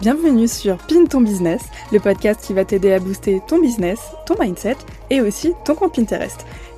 Bienvenue sur Pin ton business, le podcast qui va t'aider à booster ton business, ton mindset et aussi ton compte Pinterest.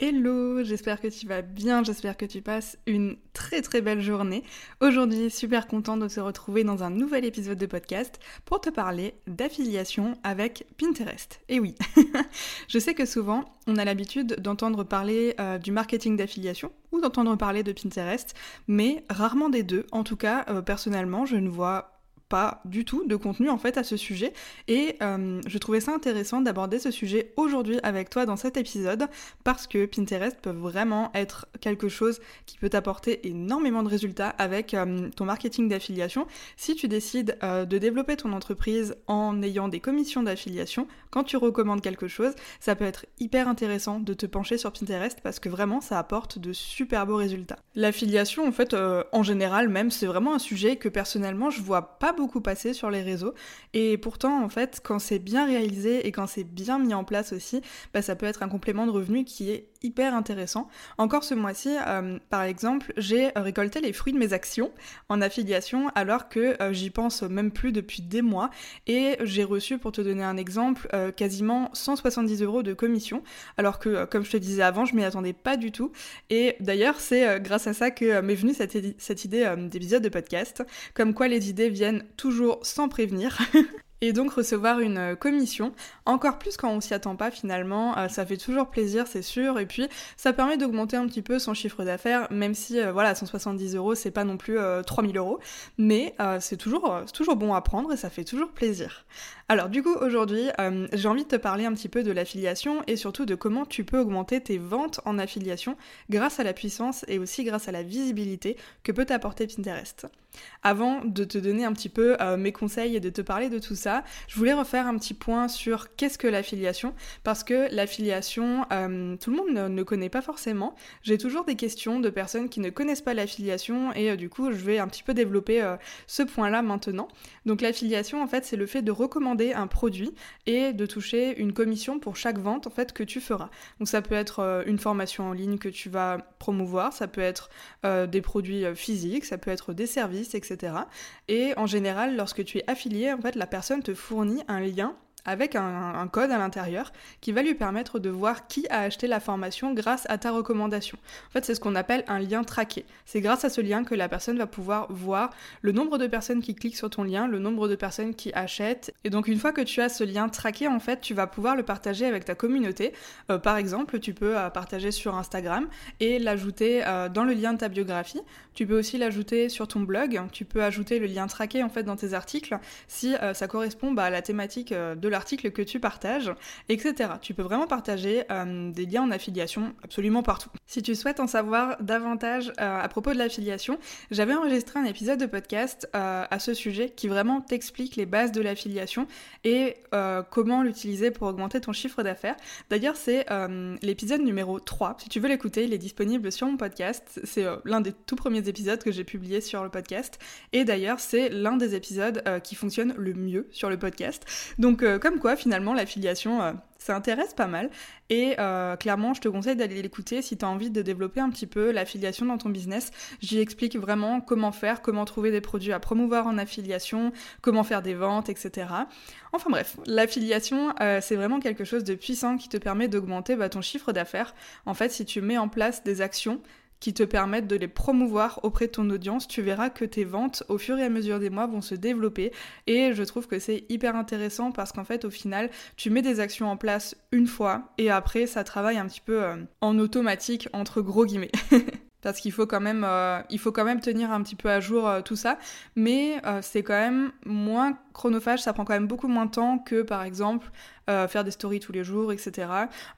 Hello, j'espère que tu vas bien, j'espère que tu passes une très très belle journée. Aujourd'hui, super contente de te retrouver dans un nouvel épisode de podcast pour te parler d'affiliation avec Pinterest. Et oui, je sais que souvent on a l'habitude d'entendre parler euh, du marketing d'affiliation ou d'entendre parler de Pinterest, mais rarement des deux. En tout cas, euh, personnellement, je ne vois pas du tout de contenu en fait à ce sujet. Et euh, je trouvais ça intéressant d'aborder ce sujet aujourd'hui avec toi dans cet épisode parce que Pinterest peut vraiment être quelque chose qui peut t'apporter énormément de résultats avec euh, ton marketing d'affiliation. Si tu décides euh, de développer ton entreprise en ayant des commissions d'affiliation quand tu recommandes quelque chose ça peut être hyper intéressant de te pencher sur Pinterest parce que vraiment ça apporte de super beaux résultats. L'affiliation en fait en général même c'est vraiment un sujet que personnellement je vois pas beaucoup passé sur les réseaux. Et pourtant, en fait, quand c'est bien réalisé et quand c'est bien mis en place aussi, bah, ça peut être un complément de revenu qui est hyper intéressant. Encore ce mois-ci, euh, par exemple, j'ai récolté les fruits de mes actions en affiliation alors que euh, j'y pense même plus depuis des mois et j'ai reçu, pour te donner un exemple, euh, quasiment 170 euros de commission alors que, comme je te disais avant, je m'y attendais pas du tout. Et d'ailleurs, c'est grâce à ça que m'est venue cette, idée d'épisode de podcast, comme quoi les idées viennent toujours sans prévenir. et donc recevoir une commission, encore plus quand on s'y attend pas finalement, euh, ça fait toujours plaisir c'est sûr, et puis ça permet d'augmenter un petit peu son chiffre d'affaires, même si euh, voilà 170 euros c'est pas non plus 3000 euros, mais c'est toujours, toujours bon à prendre et ça fait toujours plaisir. Alors du coup aujourd'hui j'ai envie de te parler un petit peu de l'affiliation et surtout de comment tu peux augmenter tes ventes en affiliation grâce à la puissance et aussi grâce à la visibilité que peut t'apporter Pinterest. Avant de te donner un petit peu mes conseils et de te parler de tout ça, je voulais refaire un petit point sur qu'est-ce que l'affiliation, parce que l'affiliation, euh, tout le monde ne, connaît pas forcément. J'ai toujours des questions de personnes qui ne connaissent pas l'affiliation et euh, du coup, je vais un petit peu développer euh, ce point-là maintenant. Donc l'affiliation, en fait, c'est le fait de recommander un produit et de toucher une commission pour chaque vente en fait que tu feras. Donc ça peut être une formation en ligne que tu vas promouvoir, ça peut être des produits physiques, ça peut être des services, etc. Et en général, lorsque tu es affilié, en fait, la personne te fournit un lien avec un, code à l'intérieur qui va lui permettre de voir qui a acheté la formation grâce à ta recommandation. En fait, c'est ce qu'on appelle un lien traqué. C'est grâce à ce lien que la personne va pouvoir voir le nombre de personnes qui cliquent sur ton lien, le nombre de personnes qui achètent. Et donc, une fois que tu as ce lien traqué, en fait, tu vas pouvoir le partager avec ta communauté. Euh, par exemple, tu peux euh, partager sur Instagram et l'ajouter euh, dans le lien de ta biographie. Tu peux aussi l'ajouter sur ton blog. Tu peux ajouter le lien traqué en fait dans tes articles si ça correspond bah, à la thématique de la article que tu partages, etc. Tu peux vraiment partager euh, des liens en affiliation absolument partout. Si tu souhaites en savoir davantage euh, à propos de l'affiliation, j'avais enregistré un épisode de podcast euh, à ce sujet qui vraiment t'explique les bases de l'affiliation et comment l'utiliser pour augmenter ton chiffre d'affaires. D'ailleurs, c'est l'épisode numéro 3. Si tu veux l'écouter, il est disponible sur mon podcast. C'est l'un des tout premiers épisodes que j'ai publié sur le podcast. Et d'ailleurs, c'est l'un des épisodes qui fonctionne le mieux sur le podcast. Donc, comme quoi finalement l'affiliation euh, ça intéresse pas mal et euh, clairement je te conseille d'aller l'écouter si tu as envie de développer un petit peu l'affiliation dans ton business. J'y explique vraiment comment faire, comment trouver des produits à promouvoir en affiliation, comment faire des ventes, etc. Enfin bref, l'affiliation euh, c'est vraiment quelque chose de puissant qui te permet d'augmenter bah, ton chiffre d'affaires. En fait si tu mets en place des actions qui te permettent de les promouvoir auprès de ton audience, tu verras que tes ventes au fur et à mesure des mois vont se développer et je trouve que c'est hyper intéressant parce qu'en fait au final tu mets des actions en place une fois et après ça travaille un petit peu euh, en automatique entre gros guillemets. parce qu'il faut quand même euh, il faut quand même tenir un petit peu à jour euh, tout ça. Mais euh, c'est quand même moins chronophage ça prend quand même beaucoup moins de temps que par exemple faire des stories tous les jours etc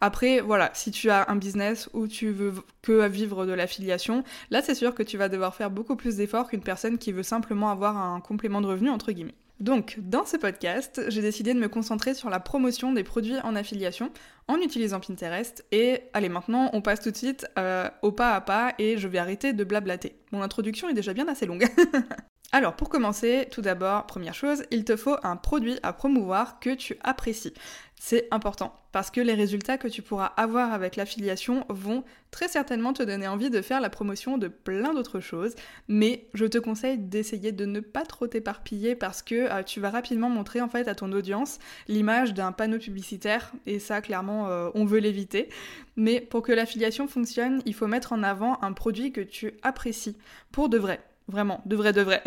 après voilà si tu as un business où tu veux que vivre de l'affiliation là c'est sûr que tu vas devoir faire beaucoup plus d'efforts qu'une personne qui veut simplement avoir un complément de revenu entre guillemets donc, dans ce podcast, j'ai décidé de me concentrer sur la promotion des produits en affiliation en utilisant Pinterest. Et allez, maintenant, on passe tout de suite euh, au pas à pas et je vais arrêter de blablater. Mon introduction est déjà bien assez longue. Alors, pour commencer, tout d'abord, première chose, il te faut un produit à promouvoir que tu apprécies. C'est important parce que les résultats que tu pourras avoir avec l'affiliation vont très certainement te donner envie de faire la promotion de plein d'autres choses, mais je te conseille d'essayer de ne pas trop t'éparpiller parce que euh, tu vas rapidement montrer en fait à ton audience l'image d'un panneau publicitaire et ça clairement euh, on veut l'éviter. Mais pour que l'affiliation fonctionne, il faut mettre en avant un produit que tu apprécies pour de vrai vraiment, de vrai de vrai,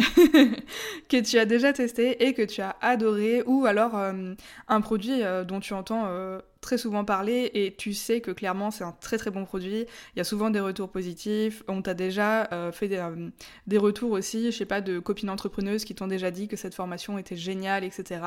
que tu as déjà testé et que tu as adoré, ou alors euh, un produit euh, dont tu entends euh, très souvent parlé et tu sais que clairement c'est un très très bon produit. Il y a souvent des retours positifs. On t'a déjà euh, fait euh, des, retours aussi, je sais pas, de copines entrepreneuses qui t'ont déjà dit que cette formation était géniale, etc.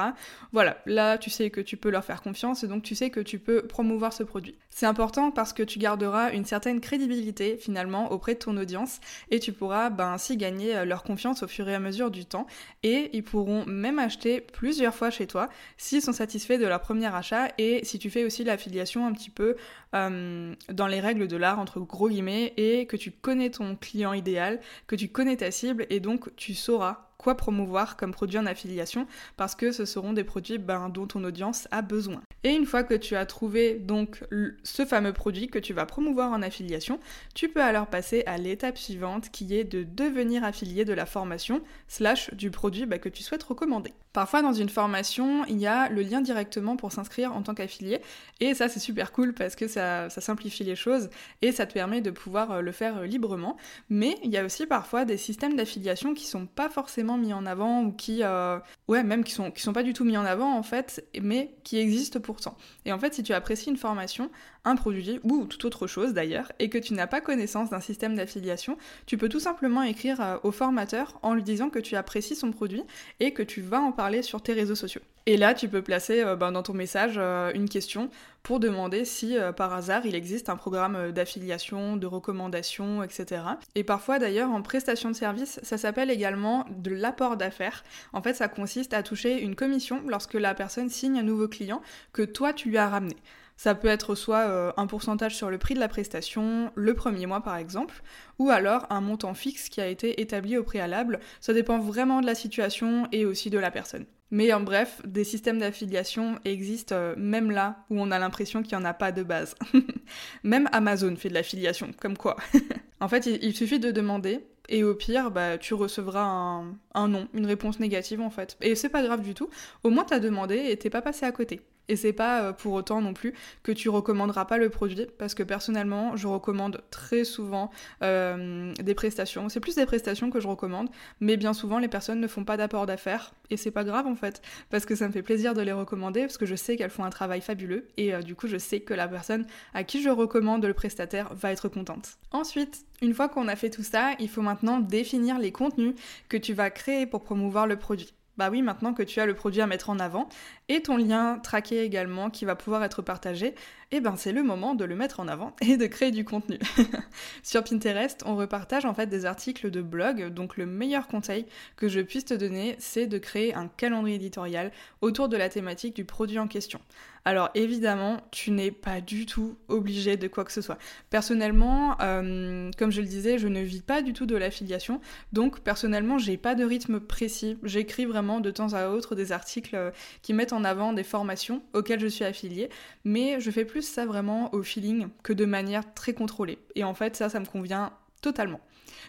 Voilà, là tu sais que tu peux leur faire confiance et donc tu sais que tu peux promouvoir ce produit. C'est important parce que tu garderas une certaine crédibilité finalement auprès de ton audience et tu pourras ben, ainsi gagner euh, leur confiance au fur et à mesure du temps et ils pourront même acheter plusieurs fois chez toi s'ils sont satisfaits de leur premier achat et si tu fais aussi l'affiliation un petit peu euh, dans les règles de l'art, entre gros guillemets, et que tu connais ton client idéal, que tu connais ta cible, et donc tu sauras quoi promouvoir comme produit en affiliation parce que ce seront des produits ben, dont ton audience a besoin. Et une fois que tu as trouvé donc ce fameux produit que tu vas promouvoir en affiliation, tu peux alors passer à l'étape suivante qui est de devenir affilié de la formation slash du produit ben, que tu souhaites recommander. Parfois dans une formation, il y a le lien directement pour s'inscrire en tant qu'affilié et ça c'est super cool parce que ça, simplifie les choses et ça te permet de pouvoir euh, le faire euh, librement. Mais il y a aussi parfois des systèmes d'affiliation qui sont pas forcément mis en avant ou qui, euh, ouais, même qui sont, sont pas du tout mis en avant en fait, mais qui existent pourtant. Et en fait, si tu apprécies une formation, un produit ou toute autre chose d'ailleurs, et que tu n'as pas connaissance d'un système d'affiliation, tu peux tout simplement écrire au formateur en lui disant que tu apprécies son produit et que tu vas en parler sur tes réseaux sociaux. Et là, tu peux placer euh, ben, dans ton message une question pour demander si par hasard il existe un programme d'affiliation, de recommandation, etc. Et parfois d'ailleurs en prestation de service, ça s'appelle également de l'apport d'affaires. En fait, ça consiste à toucher une commission lorsque la personne signe un nouveau client que toi tu lui as ramené. Ça peut être soit euh, un pourcentage sur le prix de la prestation, le premier mois par exemple, ou alors un montant fixe qui a été établi au préalable. Ça dépend vraiment de la situation et aussi de la personne. Mais en bref, des systèmes d'affiliation existent euh, même là où on a l'impression qu'il n'y en a pas de base. même Amazon fait de l'affiliation, comme quoi. en fait, il, suffit de demander et au pire, bah, tu recevras un, un non, une réponse négative en fait. Et c'est pas grave du tout. Au moins, t'as demandé et t'es pas passé à côté. Et c'est pas euh, pour autant non plus que tu recommanderas pas le produit, parce que personnellement, je recommande très souvent euh, des prestations. C'est plus des prestations que je recommande, mais bien souvent, les personnes ne font pas d'apport d'affaires, et c'est pas grave en fait, parce que ça me fait plaisir de les recommander, parce que je sais qu'elles font un travail fabuleux, et euh, du coup, je sais que la personne à qui je recommande le prestataire va être contente. Ensuite, une fois qu'on a fait tout ça, il faut maintenant définir les contenus que tu vas créer pour promouvoir le produit. Bah oui, maintenant que tu as le produit à mettre en avant et ton lien traqué également qui va pouvoir être partagé, eh ben c'est le moment de le mettre en avant et de créer du contenu. Sur Pinterest, on repartage en fait des articles de blog, donc le meilleur conseil que je puisse te donner, c'est de créer un calendrier éditorial autour de la thématique du produit en question. Alors évidemment, tu n'es pas du tout obligé de quoi que ce soit. Personnellement, euh, comme je le disais, je ne vis pas du tout de l'affiliation, donc personnellement, j'ai pas de rythme précis. J'écris vraiment de temps à autre des articles euh, qui mettent en avant des formations auxquelles je suis affiliée, mais je fais plus ça vraiment au feeling que de manière très contrôlée. Et en fait, ça, ça me convient totalement.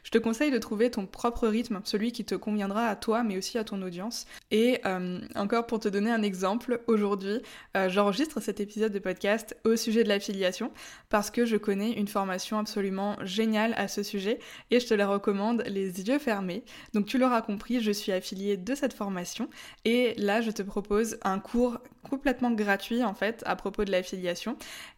Je te conseille de trouver ton propre rythme, celui qui te conviendra à toi mais aussi à ton audience. Et euh, encore pour te donner un exemple, aujourd'hui euh, j'enregistre cet épisode de podcast au sujet de l'affiliation parce que je connais une formation absolument géniale à ce sujet et je te la recommande les yeux fermés. Donc tu l'auras compris, je suis affiliée de cette formation et là je te propose un cours complètement gratuit en fait à propos de l'affiliation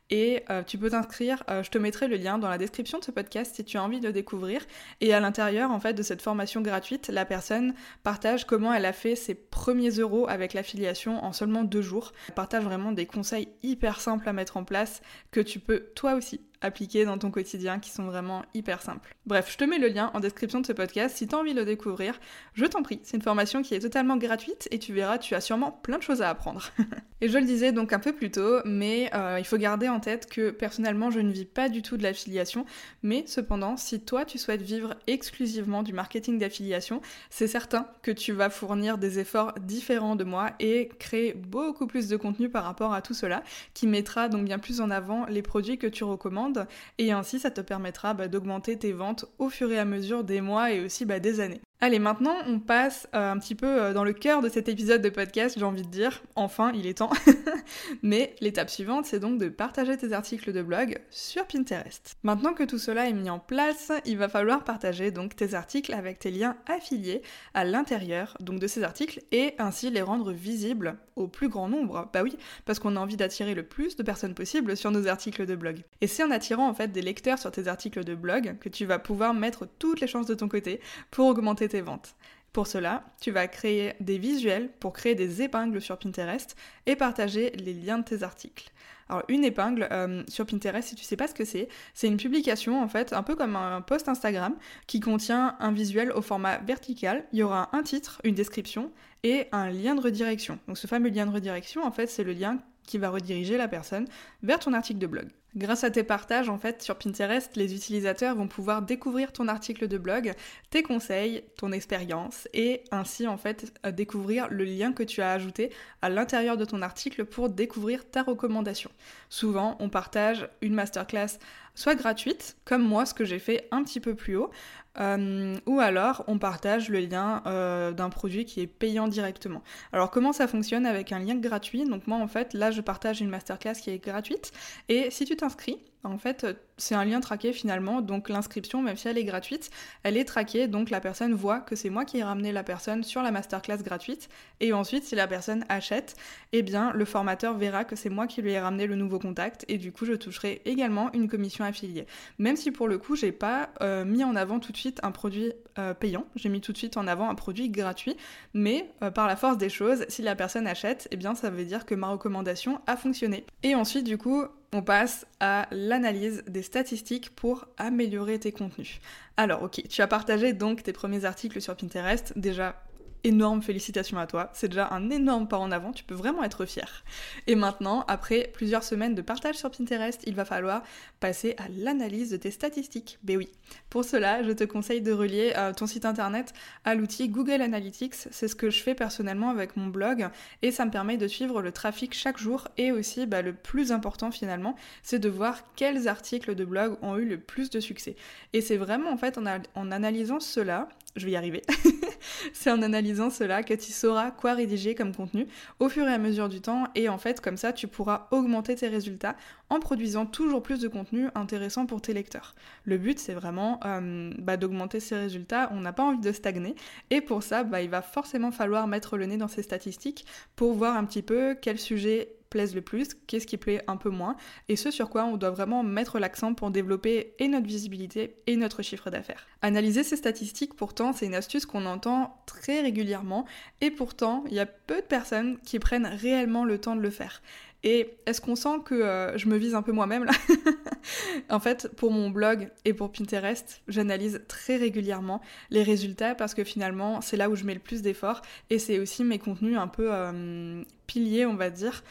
et euh, tu peux t'inscrire, euh, je te mettrai le lien dans la description de ce podcast si tu as envie de le découvrir. Et à l'intérieur en fait de cette formation gratuite, la personne partage comment elle a fait ses premiers euros avec l'affiliation en seulement deux jours. Elle partage vraiment des conseils hyper simples à mettre en place que tu peux toi aussi appliquer dans ton quotidien qui sont vraiment hyper simples. Bref, je te mets le lien en description de ce podcast si tu as envie de le découvrir. Je t'en prie, c'est une formation qui est totalement gratuite et tu verras, tu as sûrement plein de choses à apprendre. et je le disais donc un peu plus tôt, mais euh, il faut garder en tête que personnellement, je ne vis pas du tout de l'affiliation, mais cependant, si toi tu souhaites vivre exclusivement du marketing d'affiliation, c'est certain que tu vas fournir des efforts différents de moi et créer beaucoup plus de contenu par rapport à tout cela, qui mettra donc bien plus en avant les produits que tu recommandes et ainsi ça te permettra bah, d'augmenter tes ventes au fur et à mesure des mois et aussi bah, des années. Allez, maintenant on passe euh, un petit peu euh, dans le cœur de cet épisode de podcast, j'ai envie de dire, enfin il est temps. Mais l'étape suivante, c'est donc de partager tes articles de blog sur Pinterest. Maintenant que tout cela est mis en place, il va falloir partager donc tes articles avec tes liens affiliés à l'intérieur donc de ces articles et ainsi les rendre visibles au plus grand nombre. Bah oui, parce qu'on a envie d'attirer le plus de personnes possible sur nos articles de blog. Et c'est en attirant en fait des lecteurs sur tes articles de blog que tu vas pouvoir mettre toutes les chances de ton côté pour augmenter tes ventes. Pour cela, tu vas créer des visuels pour créer des épingles sur Pinterest et partager les liens de tes articles. Alors une épingle euh, sur Pinterest, si tu sais pas ce que c'est, c'est une publication en fait, un peu comme un post Instagram, qui contient un visuel au format vertical. Il y aura un titre, une description et un lien de redirection. Donc ce fameux lien de redirection, en fait, c'est le lien qui va rediriger la personne vers ton article de blog. Grâce à tes partages, en fait, sur Pinterest, les utilisateurs vont pouvoir découvrir ton article de blog, tes conseils, ton expérience, et ainsi, en fait, euh, découvrir le lien que tu as ajouté à l'intérieur de ton article pour découvrir ta recommandation. Souvent, on partage une masterclass soit gratuite, comme moi, ce que j'ai fait un petit peu plus haut, euh, ou alors on partage le lien euh, d'un produit qui est payant directement. Alors comment ça fonctionne avec un lien gratuit? Donc moi en fait là je partage une masterclass qui est gratuite et si tu t'inscris, en fait, c'est un lien traqué finalement, donc l'inscription, même si elle est gratuite, elle est traquée, donc la personne voit que c'est moi qui ai ramené la personne sur la masterclass gratuite, et ensuite, si la personne achète, eh bien, le formateur verra que c'est moi qui lui ai ramené le nouveau contact, et du coup, je toucherai également une commission affiliée. Même si pour le coup, j'ai pas euh, mis en avant tout de suite un produit euh, payant, j'ai mis tout de suite en avant un produit gratuit, mais euh, par la force des choses, si la personne achète, eh bien, ça veut dire que ma recommandation a fonctionné. Et ensuite, du coup, on passe à l'analyse des statistiques pour améliorer tes contenus. Alors ok, tu as partagé donc tes premiers articles sur Pinterest, déjà énorme félicitations à toi. C'est déjà un énorme pas en avant, tu peux vraiment être fier. Et maintenant, après plusieurs semaines de partage sur Pinterest, il va falloir passer à l'analyse de tes statistiques. Ben oui. Pour cela, je te conseille de relier euh, ton site internet à l'outil Google Analytics. C'est ce que je fais personnellement avec mon blog et ça me permet de suivre le trafic chaque jour et aussi bah, le plus important finalement, c'est de voir quels articles de blog ont eu le plus de succès. Et c'est vraiment en fait en analysant cela je vais y arriver. c'est en analysant cela que tu sauras quoi rédiger comme contenu au fur et à mesure du temps et en fait comme ça tu pourras augmenter tes résultats en produisant toujours plus de contenu intéressant pour tes lecteurs. Le but c'est vraiment euh, bah, d'augmenter ces résultats, on n'a pas envie de stagner et pour ça bah, il va forcément falloir mettre le nez dans ces statistiques pour voir un petit peu quel sujet plaise le plus, qu'est-ce qui plaît un peu moins, et ce sur quoi on doit vraiment mettre l'accent pour développer et notre visibilité et notre chiffre d'affaires. Analyser ces statistiques, pourtant, c'est une astuce qu'on entend très régulièrement, et pourtant, il y a peu de personnes qui prennent réellement le temps de le faire. Et est-ce qu'on sent que euh, je me vise un peu moi-même là? En fait, pour mon blog et pour Pinterest, j'analyse très régulièrement les résultats parce que finalement, c'est là où je mets le plus d'efforts et c'est aussi mes contenus un peu euh, piliers, on va dire.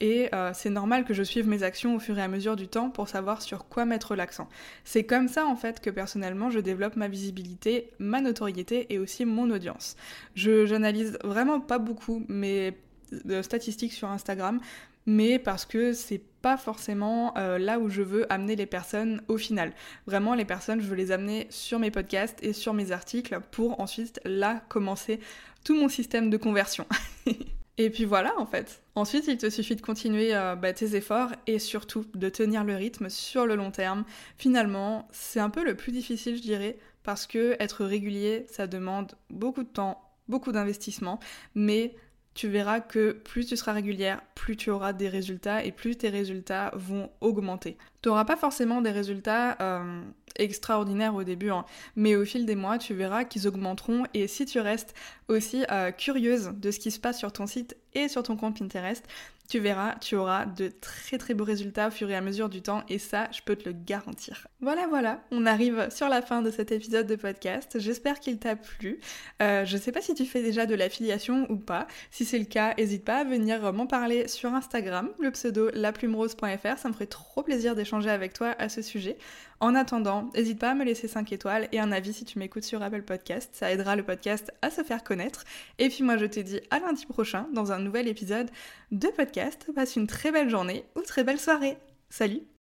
Et euh, c'est normal que je suive mes actions au fur et à mesure du temps pour savoir sur quoi mettre l'accent. C'est comme ça en fait que personnellement je développe ma visibilité, ma notoriété et aussi mon audience. Je j'analyse vraiment pas beaucoup mes statistiques sur Instagram, mais parce que c'est pas forcément euh, là où je veux amener les personnes au final. Vraiment, les personnes, je veux les amener sur mes podcasts et sur mes articles pour ensuite là commencer tout mon système de conversion. et puis voilà, en fait. Ensuite, il te suffit de continuer euh, bah, tes efforts et surtout de tenir le rythme sur le long terme. Finalement, c'est un peu le plus difficile, je dirais, parce que être régulier, ça demande beaucoup de temps, beaucoup d'investissement, mais tu verras que plus tu seras régulière, plus tu auras des résultats et plus tes résultats vont augmenter. Tu n'auras pas forcément des résultats euh, extraordinaires au début, hein, mais au fil des mois, tu verras qu'ils augmenteront et si tu restes aussi euh, curieuse de ce qui se passe sur ton site et sur ton compte Pinterest, tu verras, tu auras de très très beaux résultats au fur et à mesure du temps et ça, je peux te le garantir. Voilà, voilà, on arrive sur la fin de cet épisode de podcast. J'espère qu'il t'a plu. Euh, je sais pas si tu fais déjà de l'affiliation ou pas. Si c'est le cas, n'hésite pas à venir m'en parler sur Instagram, le pseudo laplumerose.fr. Ça me ferait trop plaisir d'échanger avec toi à ce sujet. En attendant, n'hésite pas à me laisser 5 étoiles et un avis si tu m'écoutes sur Apple Podcast. Ça aidera le podcast à se faire connaître. Et puis moi, je te dis à lundi prochain dans un nouvel épisode de podcast. Passe une très belle journée ou très belle soirée. Salut